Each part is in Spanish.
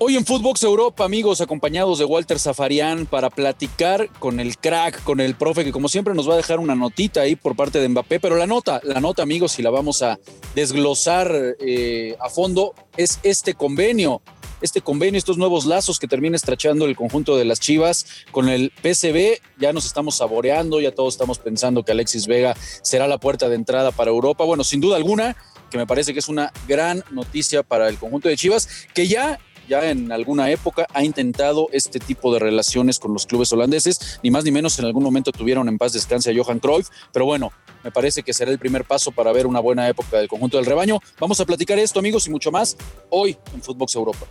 Hoy en Footbox Europa, amigos, acompañados de Walter Zafarian para platicar con el crack, con el profe, que como siempre nos va a dejar una notita ahí por parte de Mbappé, pero la nota, la nota, amigos, si la vamos a desglosar eh, a fondo, es este convenio, este convenio, estos nuevos lazos que termina estrachando el conjunto de las Chivas con el PSB, ya nos estamos saboreando, ya todos estamos pensando que Alexis Vega será la puerta de entrada para Europa. Bueno, sin duda alguna, que me parece que es una gran noticia para el conjunto de Chivas, que ya ya en alguna época ha intentado este tipo de relaciones con los clubes holandeses, ni más ni menos en algún momento tuvieron en paz descanse a Johan Cruyff, pero bueno, me parece que será el primer paso para ver una buena época del conjunto del rebaño. Vamos a platicar esto, amigos, y mucho más hoy en Footbox Europa.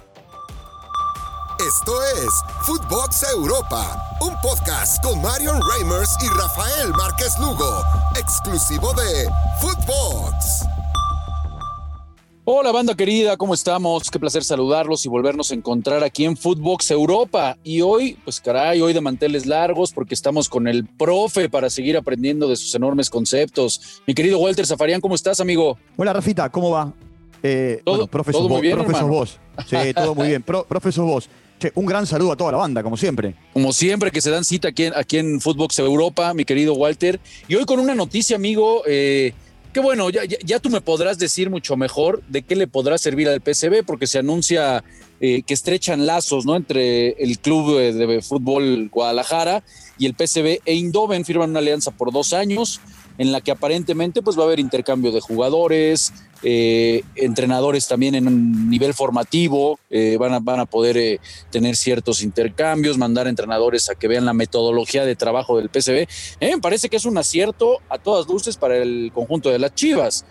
Esto es Footbox Europa, un podcast con Marion Reimers y Rafael Márquez Lugo, exclusivo de Footbox. Hola banda querida, ¿cómo estamos? Qué placer saludarlos y volvernos a encontrar aquí en Footbox Europa. Y hoy, pues caray, hoy de manteles largos porque estamos con el profe para seguir aprendiendo de sus enormes conceptos. Mi querido Walter Zafarian, ¿cómo estás, amigo? Hola, Rafita, ¿cómo va? Eh, todo, todo muy bien, profesor vos. Sí, todo muy bien. profesor vos. Che, un gran saludo a toda la banda, como siempre. Como siempre que se dan cita aquí en, aquí en Footbox Europa, mi querido Walter. Y hoy con una noticia, amigo, eh, que bueno, ya, ya, tú me podrás decir mucho mejor de qué le podrá servir al PSB, porque se anuncia eh, que estrechan lazos ¿no? entre el club de, fútbol Guadalajara y el PSB e Indoven firman una alianza por dos años en la que aparentemente pues va a haber intercambio de jugadores, eh, entrenadores también en un nivel formativo, eh, van, a, van, a, poder eh, tener ciertos intercambios, mandar entrenadores a que vean la metodología de trabajo del PCB. parece que es un acierto a todas luces para el conjunto de las Chivas.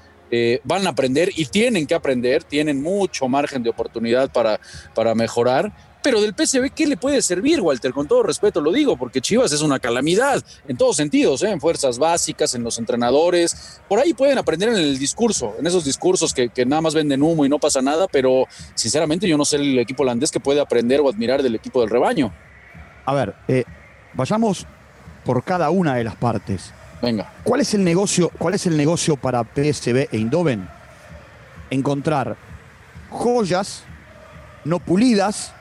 van a aprender y tienen que aprender, tienen mucho margen de oportunidad para, para mejorar pero del PSV, ¿qué le puede servir, Walter? Con todo respeto lo digo, porque Chivas es una calamidad en todos sentidos, ¿eh? en fuerzas básicas, en los entrenadores. Por ahí pueden aprender en el discurso, en esos discursos que, nada más venden humo y no pasa nada, pero sinceramente yo no sé el equipo holandés que puede aprender o admirar del equipo del rebaño. A ver, eh, vayamos por cada una de las partes. Venga. ¿Cuál es el negocio, cuál es el negocio para PSV e Indoven? Encontrar joyas no pulidas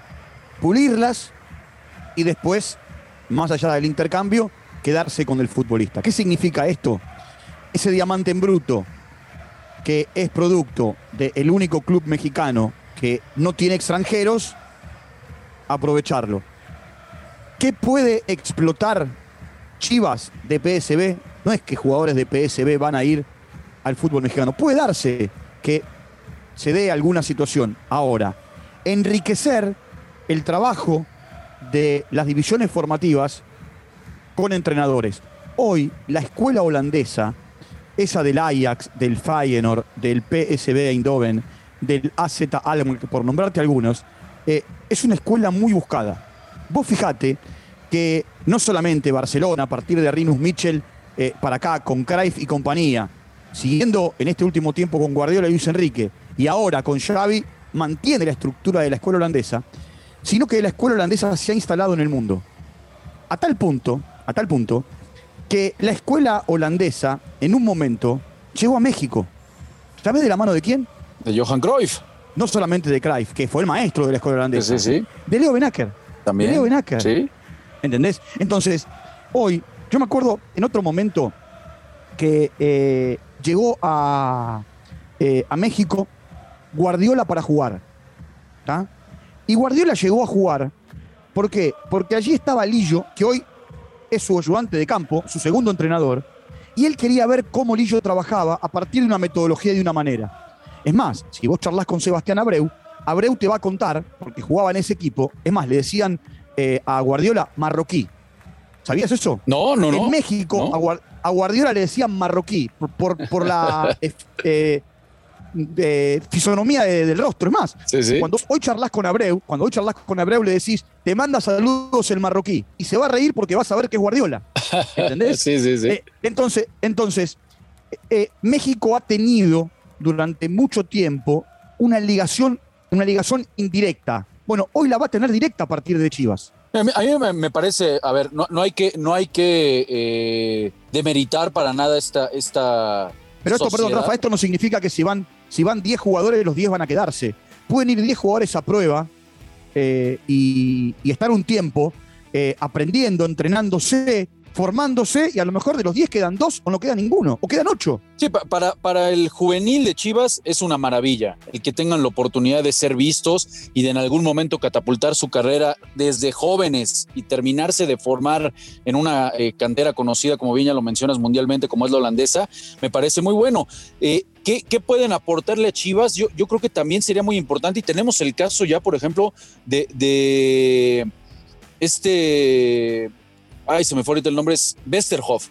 pulirlas y después, más allá del intercambio, quedarse con el futbolista. ¿Qué significa esto? Ese diamante en bruto que es producto del único club mexicano que no tiene extranjeros, aprovecharlo. ¿Qué puede explotar Chivas de PSB? No es que jugadores de PSB van a ir al fútbol mexicano. Puede darse que se dé alguna situación. Ahora, enriquecer el trabajo de las divisiones formativas con entrenadores. Hoy la escuela holandesa, esa del Ajax, del Feyenoord, del PSV Eindhoven, del AZ Alkmaar, por nombrarte algunos, eh, es una escuela muy buscada. Vos fijate que no solamente Barcelona, a partir de Rinus Mitchell, eh, para acá, con Cruyff y compañía, siguiendo en este último tiempo con Guardiola y Luis Enrique, y ahora con Xavi, mantiene la estructura de la escuela holandesa, sino que la escuela holandesa se ha instalado en el mundo. A tal punto, a tal punto, que la escuela holandesa en un momento llegó a México. ¿Sabes de la mano de quién? De Johan Cruyff. No solamente de Cruyff, que fue el maestro de la escuela holandesa. Sí, sí. De Leo Benacker. También. De Leo Benacker. Sí. ¿Entendés? Entonces, hoy, yo me acuerdo en otro momento que eh, llegó a, eh, a México Guardiola para jugar. ¿Está? Y Guardiola llegó a jugar. ¿Por qué? Porque allí estaba Lillo, que hoy es su ayudante de campo, su segundo entrenador, y él quería ver cómo Lillo trabajaba a partir de una metodología y de una manera. Es más, si vos charlas con Sebastián Abreu, Abreu te va a contar, porque jugaba en ese equipo, es más, le decían eh, a Guardiola marroquí. ¿Sabías eso? No, no, no. En México A, Guardiola le decían marroquí por, la eh, de fisonomía del rostro. Es más, cuando hoy charlas con Abreu, cuando hoy charlas con Abreu le decís, te manda saludos el marroquí, y se va a reír porque vas a ver que es Guardiola. ¿Entendés? sí, sí, sí. Eh, entonces, entonces eh, México ha tenido durante mucho tiempo una ligación, una ligación indirecta. Bueno, hoy la va a tener directa a partir de Chivas. A mí, me, parece, a ver, no, hay que, no hay que eh, demeritar para nada esta, esta pero esto, perdón, Rafa, esto no significa que si van si van 10 jugadores, los 10 van a quedarse. Pueden ir 10 jugadores a prueba eh, y, y estar un tiempo eh, aprendiendo, entrenándose, formándose y a lo mejor de los 10 quedan dos o no queda ninguno, o quedan ocho. Sí, para, para el juvenil de Chivas es una maravilla el que tengan la oportunidad de ser vistos y de en algún momento catapultar su carrera desde jóvenes y terminarse de formar en una eh, cantera conocida, como bien ya lo mencionas mundialmente, como es la holandesa, me parece muy bueno. Eh, ¿Qué, ¿qué, pueden aportarle a Chivas? Yo, yo, creo que también sería muy importante y tenemos el caso ya, por ejemplo, de, de este ay, se me fue ahorita el nombre, es Westerhoff,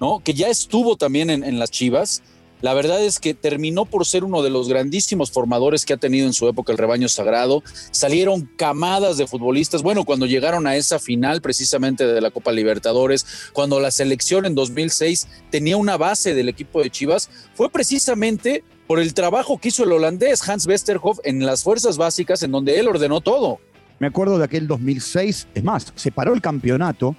¿no? Que ya estuvo también en, las Chivas. La verdad es que terminó por ser uno de los grandísimos formadores que ha tenido en su época el rebaño sagrado. Salieron camadas de futbolistas. Bueno, cuando llegaron a esa final precisamente de la Copa Libertadores, cuando la selección en 2006 tenía una base del equipo de Chivas, fue precisamente por el trabajo que hizo el holandés Hans Westerhoff en las fuerzas básicas, en donde él ordenó todo. Me acuerdo de aquel 2006, es más, se paró el campeonato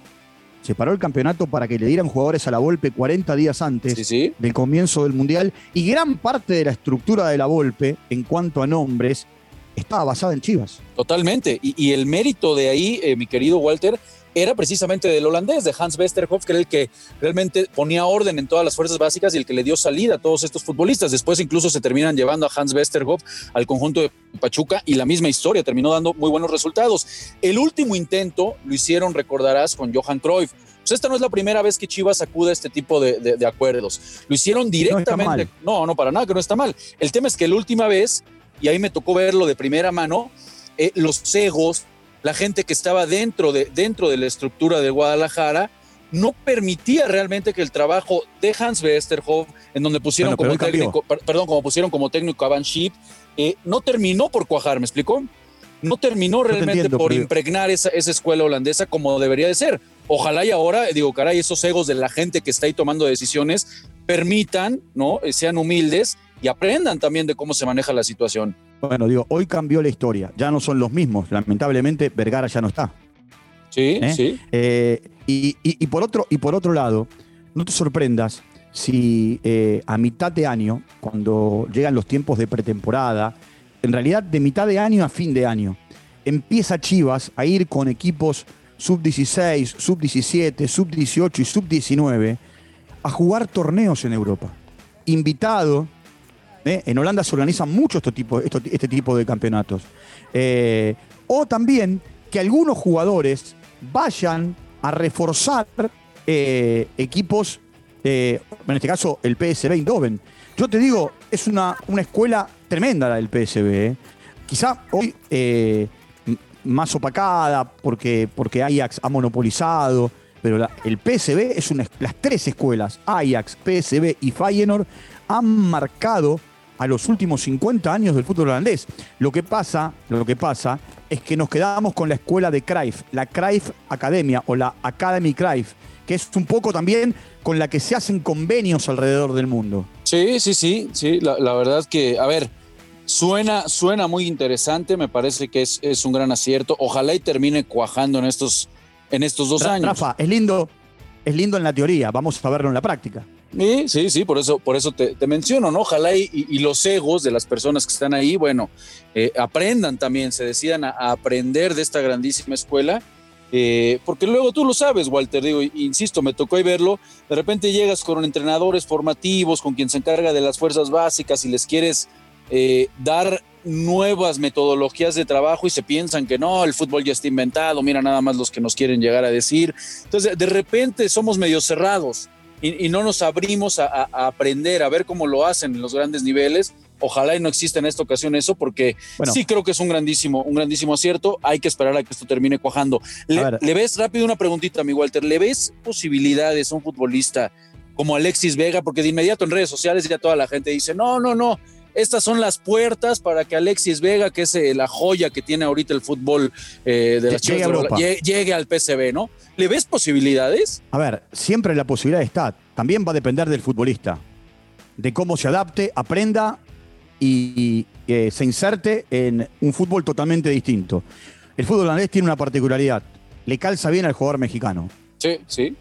se paró el campeonato para que le dieran jugadores a la Volpe 40 días antes sí, sí. del comienzo del Mundial. Y gran parte de la estructura de la Volpe, en cuanto a nombres, estaba basada en Chivas. Totalmente. Y, y el mérito de ahí, eh, mi querido Walter, era precisamente del holandés, de Hans Westerhoff, que era el que realmente ponía orden en todas las fuerzas básicas y el que le dio salida a todos estos futbolistas. Después incluso se terminan llevando a Hans Westerhoff al conjunto de Pachuca y la misma historia terminó dando muy buenos resultados. El último intento lo hicieron, recordarás, con Johan Cruyff. Pues esta no es la primera vez que Chivas acude a este tipo de, de, de acuerdos. Lo hicieron directamente. No, no, no, para nada, que no está mal. El tema es que la última vez, y ahí me tocó verlo de primera mano, eh, los egos, la gente que estaba dentro de, dentro de la estructura de Guadalajara no permitía realmente que el trabajo de Hans Westerhoff, en donde pusieron bueno, como técnico, perdón, como pusieron como técnico a Van Schip, eh, no terminó por cuajar, ¿me explicó? No terminó realmente entiendo, por pero... impregnar esa, esa, escuela holandesa como debería de ser. Ojalá y ahora, digo, caray, esos egos de la gente que está ahí tomando decisiones permitan, ¿no? Eh, sean humildes y aprendan también de cómo se maneja la situación. Bueno, digo, hoy cambió la historia, ya no son los mismos, lamentablemente Vergara ya no está. Sí, ¿Eh? sí. Eh, y, y, y, por otro, y por otro lado, no te sorprendas si eh, a mitad de año, cuando llegan los tiempos de pretemporada, en realidad de mitad de año a fin de año, empieza Chivas a ir con equipos sub-16, sub-17, sub-18 y sub-19 a jugar torneos en Europa. Invitado ¿Eh? En Holanda se organizan mucho este tipo, este tipo de campeonatos. Eh, o también que algunos jugadores vayan a reforzar eh, equipos, en este caso el PSV Eindhoven. Yo te digo, es una, una escuela tremenda la del PSV. Quizá hoy más opacada porque, porque Ajax ha monopolizado, pero el PSV es una, las tres escuelas, Ajax, PSV y Feyenoord, han marcado a los últimos 50 años del fútbol holandés. Lo que pasa, lo que pasa es que nos quedamos con la escuela de Cruyff, la Cruyff Academia o la Academy Cruyff, que es un poco también con la que se hacen convenios alrededor del mundo. Sí, sí, sí, sí. La, la verdad que, a ver, suena, suena muy interesante. Me parece que es, es, un gran acierto. Ojalá y termine cuajando en estos, en estos dos Rafa, años. Rafa, es lindo, es lindo en la teoría. Vamos a verlo en la práctica. Sí, sí, sí, por eso, por eso te, menciono, ¿no? Ojalá y, los egos de las personas que están ahí, bueno, eh, aprendan también, se decidan a, a, aprender de esta grandísima escuela, eh, porque luego tú lo sabes, Walter, digo, insisto, me tocó ahí verlo, de repente llegas con entrenadores formativos, con quien se encarga de las fuerzas básicas y les quieres eh, dar nuevas metodologías de trabajo y se piensan que no, el fútbol ya está inventado, mira nada más los que nos quieren llegar a decir. Entonces, de repente somos medio cerrados y, y no nos abrimos a, a, aprender, a ver cómo lo hacen en los grandes niveles. Ojalá y no exista en esta ocasión eso, porque bueno. sí creo que es un grandísimo, un grandísimo acierto. Hay que esperar a que esto termine cuajando. Le, ¿Le, ves rápido una preguntita, mi Walter? ¿Le ves posibilidades a un futbolista como Alexis Vega? Porque de inmediato en redes sociales ya toda la gente dice, no, no, no, estas son las puertas para que Alexis Vega, que es eh, la joya que tiene ahorita el fútbol eh, de las llegue, Chivas, llegue, llegue, al PSV, ¿no? ¿Le ves posibilidades? A ver, siempre la posibilidad está. También va a depender del futbolista, de cómo se adapte, aprenda y, y eh, se inserte en un fútbol totalmente distinto. El fútbol holandés tiene una particularidad, le calza bien al jugador mexicano. Sí, sí.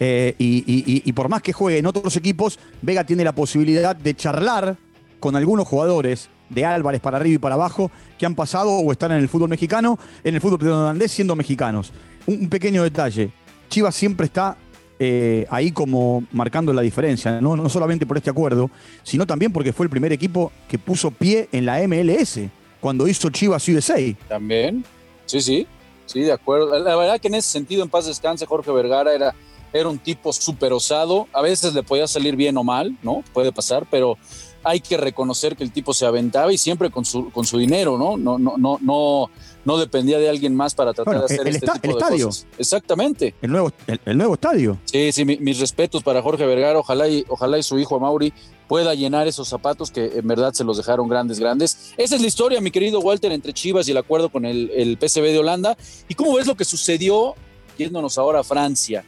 Eh, y, y, y por más que juegue en otros equipos, Vega tiene la posibilidad de charlar con algunos jugadores de Álvarez para arriba y para abajo, que han pasado o están en el fútbol mexicano, en el fútbol holandés siendo mexicanos. Un, pequeño detalle, Chivas siempre está eh, ahí como marcando la diferencia, ¿no? no solamente por este acuerdo, sino también porque fue el primer equipo que puso pie en la MLS cuando hizo Chivas USA. También, sí, sí, sí, de acuerdo. La verdad que en ese sentido, en paz descanse, Jorge Vergara era, era un tipo súper osado. A veces le podía salir bien o mal, ¿no? Puede pasar, pero hay que reconocer que el tipo se aventaba y siempre con su, con su dinero, ¿no? No, no, no, no, no dependía de alguien más para tratar de hacer el este tipo el estadio. Exactamente. El nuevo, el, nuevo estadio. Sí, sí, mis respetos para Jorge Vergara. Ojalá y, ojalá y su hijo Mauri pueda llenar esos zapatos que en verdad se los dejaron grandes, grandes. Esa es la historia, mi querido Walter, entre Chivas y el acuerdo con el, el PSV de Holanda. ¿Y cómo ves lo que sucedió yéndonos ahora a Francia?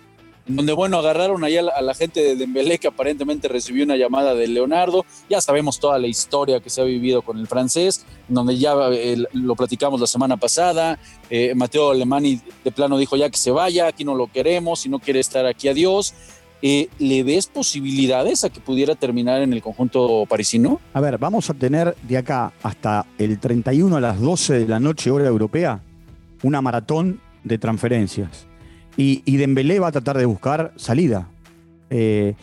Donde, bueno, agarraron ahí a la, gente de Dembélé que aparentemente recibió una llamada de Leonardo. Ya sabemos toda la historia que se ha vivido con el francés, donde ya eh, lo platicamos la semana pasada. Eh, Mateo Alemani de plano dijo ya que se vaya, aquí no lo queremos, si no quiere estar aquí, adiós. Eh, ¿Le ves posibilidades a que pudiera terminar en el conjunto parisino? A ver, vamos a tener de acá hasta el 31 a las 12 de la noche, hora europea, una maratón de transferencias y, y Dembélé va a tratar de buscar salida. Eh,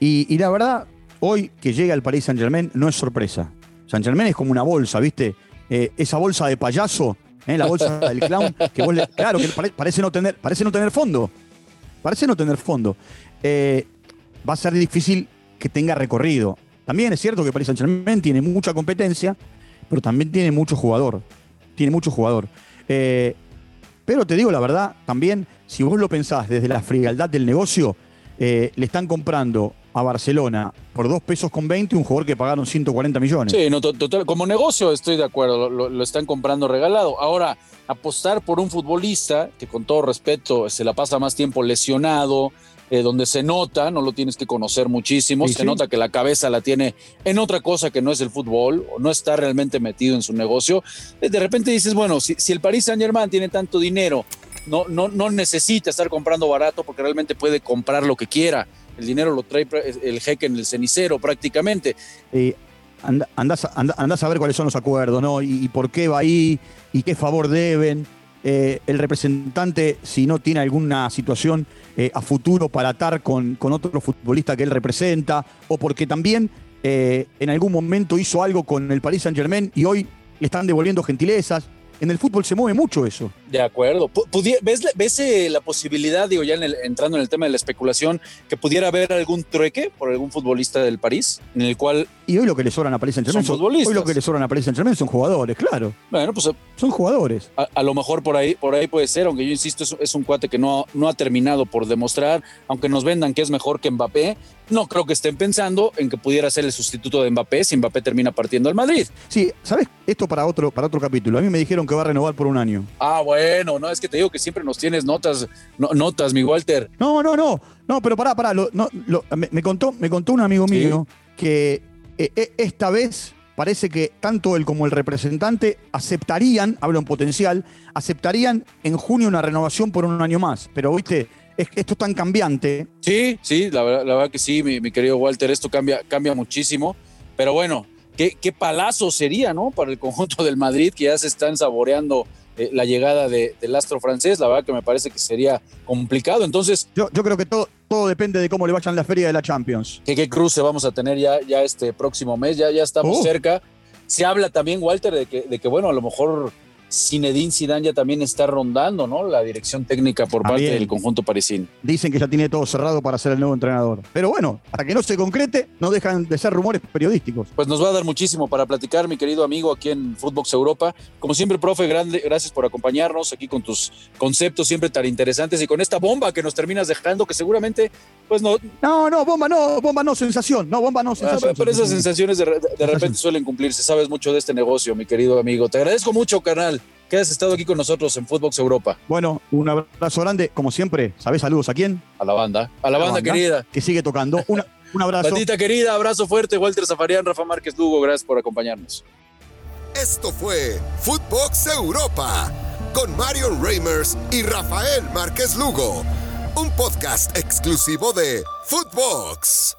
y, la verdad, hoy que llega al Paris Saint Germain no es sorpresa. Saint Germain es como una bolsa, ¿viste? Eh, esa bolsa de payaso, ¿eh? la bolsa del clown, que vos claro, que parece, no tener, parece no tener fondo. Parece no tener fondo. va a ser difícil que tenga recorrido. También es cierto que Paris Saint Germain tiene mucha competencia, pero también tiene mucho jugador. Tiene mucho jugador. pero te digo la verdad, también si vos lo pensás desde la frialdad del negocio, eh, le están comprando a Barcelona por dos pesos con 20 un jugador que pagaron 140 millones. Sí, no, total, como negocio estoy de acuerdo, lo, están comprando regalado. Ahora, apostar por un futbolista que con todo respeto se la pasa más tiempo lesionado, eh, donde se nota, no lo tienes que conocer muchísimo, se nota que la cabeza la tiene en otra cosa que no es el fútbol, o no está realmente metido en su negocio. Eh, de repente dices, bueno, si, si el Paris Saint Germain tiene tanto dinero no, no, no necesita estar comprando barato porque realmente puede comprar lo que quiera. El dinero lo trae el jeque en el cenicero prácticamente. Eh, andás, a cuáles son los acuerdos, ¿no? Y, por qué va ahí, y qué favor deben. Eh, el representante, si no tiene alguna situación eh, a futuro para atar con, con, otro futbolista que él representa, o porque también en algún momento hizo algo con el Paris Saint Germain y hoy le están devolviendo gentilezas. En el fútbol se mueve mucho eso. De acuerdo. ¿Ves, eh, la posibilidad, digo, ya entrando en el tema de la especulación, que pudiera haber algún trueque por algún futbolista del París, en el cual. Y hoy lo que le sobran a París Saint Germain son, futbolistas. Hoy lo que le sobran a París Saint Germain son jugadores, claro. Bueno, pues. Son jugadores. A, lo mejor por ahí, por ahí puede ser, aunque yo insisto, es, un cuate que no, no ha terminado por demostrar, aunque nos vendan que es mejor que Mbappé, no creo que estén pensando en que pudiera ser el sustituto de Mbappé si Mbappé termina partiendo al Madrid. Sí, ¿sabes? Esto para otro, para otro capítulo. A mí me dijeron que va a renovar por un año. Ah, bueno, no, es que te digo que siempre nos tienes notas, notas, mi Walter. No, no, no, no, pero pará, pará. no, me, contó, me contó un amigo mío que eh, eh, esta vez parece que tanto él como el representante aceptarían, hablo en potencial, aceptarían en junio una renovación por un año más. Pero, viste, esto es tan cambiante. Sí, sí, la, verdad que sí, mi, querido Walter, esto cambia, cambia muchísimo. Pero bueno, qué, qué palazo sería, ¿no? Para el conjunto del Madrid, que ya se están saboreando eh, la llegada del astro francés, la verdad que me parece que sería complicado. Entonces. Yo, yo creo que todo, todo depende de cómo le vayan la feria de la Champions. ¿Qué, qué cruce vamos a tener ya, ya este próximo mes? Ya, ya estamos oh. cerca. Se habla también, Walter, de que, de que, bueno, a lo mejor Zinedine Zidane ya también está rondando, ¿no? La dirección técnica por parte del conjunto parisino. Dicen que ya tiene todo cerrado para ser el nuevo entrenador. Pero bueno, para que no se concrete, no dejan de ser rumores periodísticos. Pues nos va a dar muchísimo para platicar, mi querido amigo, aquí en Footbox Europa. Como siempre, profe, grande, gracias por acompañarnos aquí con tus conceptos siempre tan interesantes y con esta bomba que nos terminas dejando, que seguramente, pues no. No, no, bomba no, bomba no, sensación. No, bomba no, ah, sensación. pero, esas sensaciones de, de repente suelen cumplirse. Sabes mucho de este negocio, mi querido amigo. Te agradezco mucho, canal que has estado aquí con nosotros en Footbox Europa. Bueno, un abrazo grande, como siempre. ¿Sabes saludos a quién? A la banda. A la, banda, querida. Que sigue tocando. un abrazo. Bandita querida, abrazo fuerte. Walter Zafarian, Rafa Márquez Lugo, gracias por acompañarnos. Esto fue Footbox Europa con Marion Reimers y Rafael Márquez Lugo, un podcast exclusivo de Footbox.